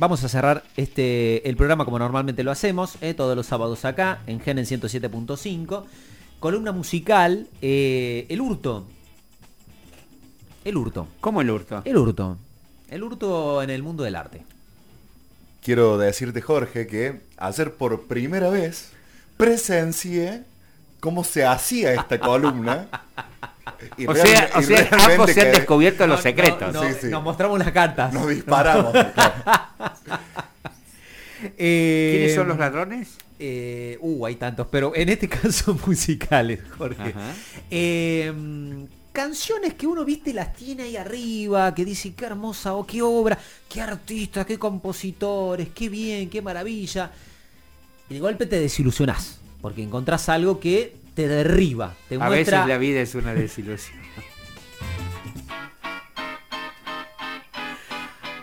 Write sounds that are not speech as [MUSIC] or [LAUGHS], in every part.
vamos a cerrar este el programa como normalmente lo hacemos, eh, todos los sábados acá, en Gen en 107.5. Columna musical, eh, El Hurto. El Hurto. ¿Cómo el hurto? El Hurto. El Hurto en el mundo del arte. Quiero decirte, Jorge, que ayer por primera vez presencié cómo se hacía esta columna. [LAUGHS] Y O real- sea, o ambos se han descubierto los secretos. no, no, Sí, sí. Nos mostramos las cartas. Nos disparamos. [LAUGHS] Eh, ¿Quiénes son los ladrones? Eh, uh, hay tantos, pero en este [LAUGHS] caso musicales, Jorge. Eh, canciones que uno, viste, las tiene ahí arriba, que dice, qué hermosa, o qué obra, qué artistas, qué compositores, qué bien, qué maravilla. Y de golpe te desilusionás, porque encontrás algo que te derriba, te A muestra... veces la vida es una desilusión. [LAUGHS]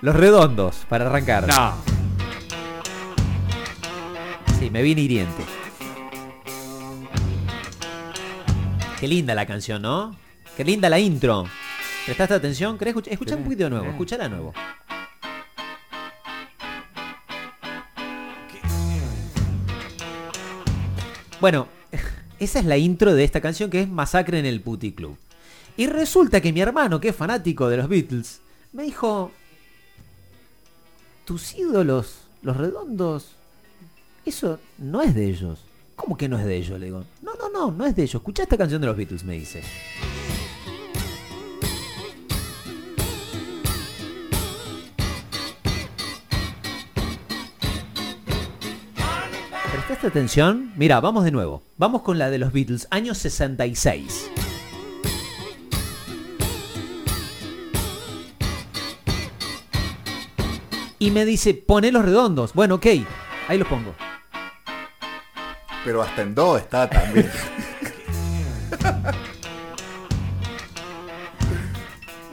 Los redondos, para arrancar. No. Sí, me vine hiriente. Qué linda la canción, ¿no? Qué linda la intro. ¿Prestaste atención? ¿Querés escuchar? Escucha un poquito de nuevo, escuchala de nuevo. Bueno, esa es la intro de esta canción que es Masacre en el Putty Club. Y resulta que mi hermano, que es fanático de los Beatles, me dijo, tus ídolos, los redondos, eso no es de ellos. ¿Cómo que no es de ellos? Le digo, no, no, no, no es de ellos. Escucha esta canción de los Beatles, me dice. ¿Prestaste atención? Mira, vamos de nuevo. Vamos con la de los Beatles, año 66. Y me dice, poné los redondos. Bueno, ok, ahí los pongo. Pero hasta en do está también. [LAUGHS]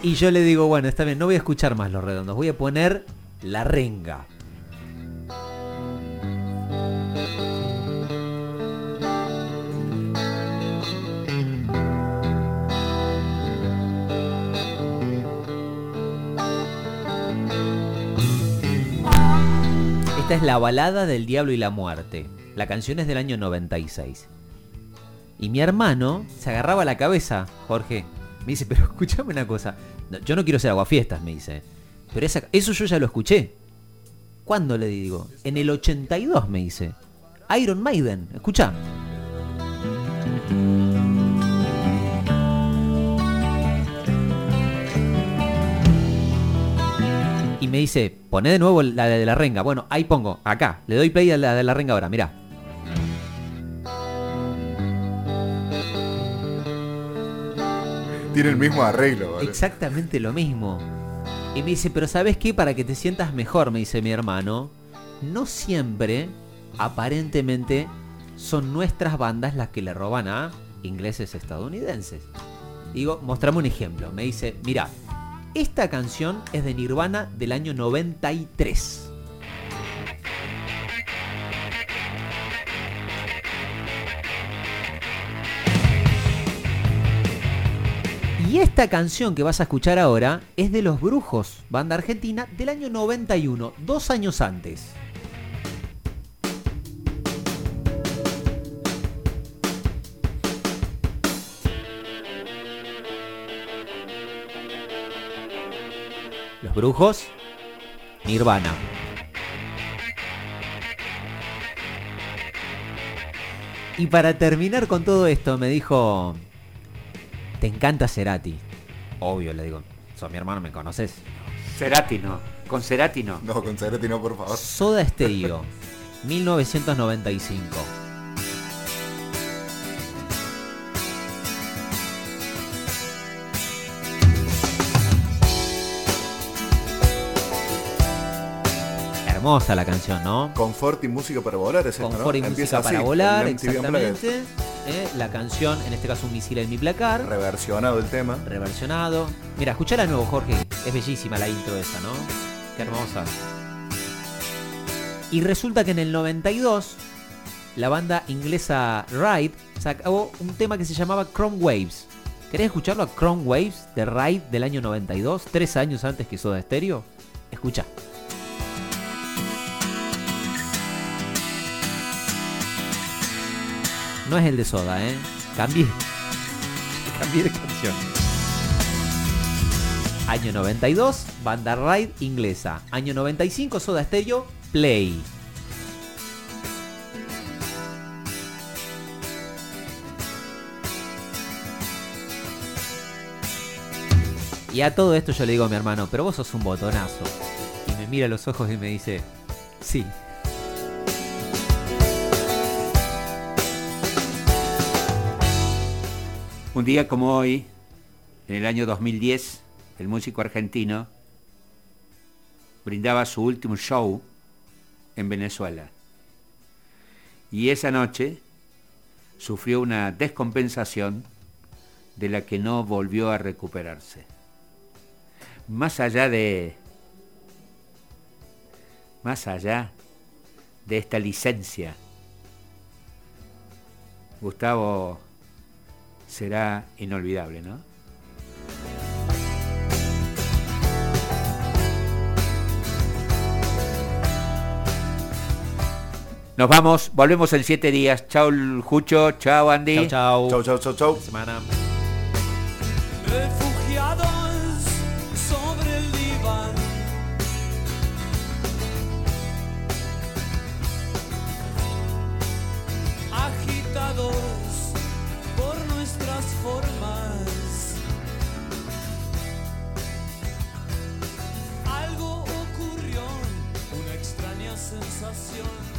Y yo le digo, bueno, está bien, no voy a escuchar más los redondos, voy a poner la renga. Esta es la balada del diablo y la muerte. La canción es del año 96. Y mi hermano se agarraba la cabeza, Jorge. Me dice, pero escúchame una cosa. Yo no quiero ser aguafiestas, me dice. Pero eso yo ya lo escuché. ¿Cuándo le digo? En el 82, me dice. Iron Maiden, escucha. Me dice, poné de nuevo la de la renga. Bueno, ahí pongo, acá. Le doy play a la de la renga ahora, mirá. Tiene el mismo arreglo. ¿vale? Exactamente lo mismo. Y me dice, pero ¿sabes qué? Para que te sientas mejor, me dice mi hermano, no siempre, aparentemente, son nuestras bandas las que le roban a ingleses estadounidenses. Digo, mostrame un ejemplo. Me dice, mira, esta canción es de Nirvana del año 93. Y esta canción que vas a escuchar ahora es de Los Brujos, banda argentina, del año 91, dos años antes. Los Brujos, Nirvana. Y para terminar con todo esto, me dijo, te encanta Cerati. Obvio, le digo, sos mi hermano, me conoces. Cerati no. Con Cerati no. No, con Cerati no, por favor. Soda Stereo, 1995. Hermosa la canción, ¿no? Confort y música para volar es esto, ¿no? Confort y Empieza música para volar, exactamente. Eh, La canción, en este caso un misil en mi placar. Reversionado el tema. reversionado. Mira, escuchala de nuevo, Jorge. Es bellísima la intro esa, ¿no? Qué hermosa. Y resulta que en el 92, la banda inglesa Ride sacó un tema que se llamaba Chrome Waves. ¿Querés escucharlo a Chrome Waves de Ride del año 92? Tres años antes que Soda Stereo. Escucha. No es el de Soda, ¿eh? Cambié. [LAUGHS] Cambié de canción. Año 92, banda Ride inglesa. Año 95, Soda Stereo, Play. Y a todo esto yo le digo a mi hermano, pero vos sos un botonazo. Y me mira a los ojos y me dice, sí. Un día como hoy, en el año 2010, el músico argentino brindaba su último show en Venezuela. Y esa noche sufrió una descompensación de la que no volvió a recuperarse. Más allá de más allá de esta licencia, Gustavo será inolvidable, ¿no? Nos vamos, volvemos en siete días. Chao, Jucho. Chao, Andy. Chao, chao. Chao, chao, chao. Semana. Refugiados sobre el Líbano. Agitados. Algo ocurrió, una extraña sensación.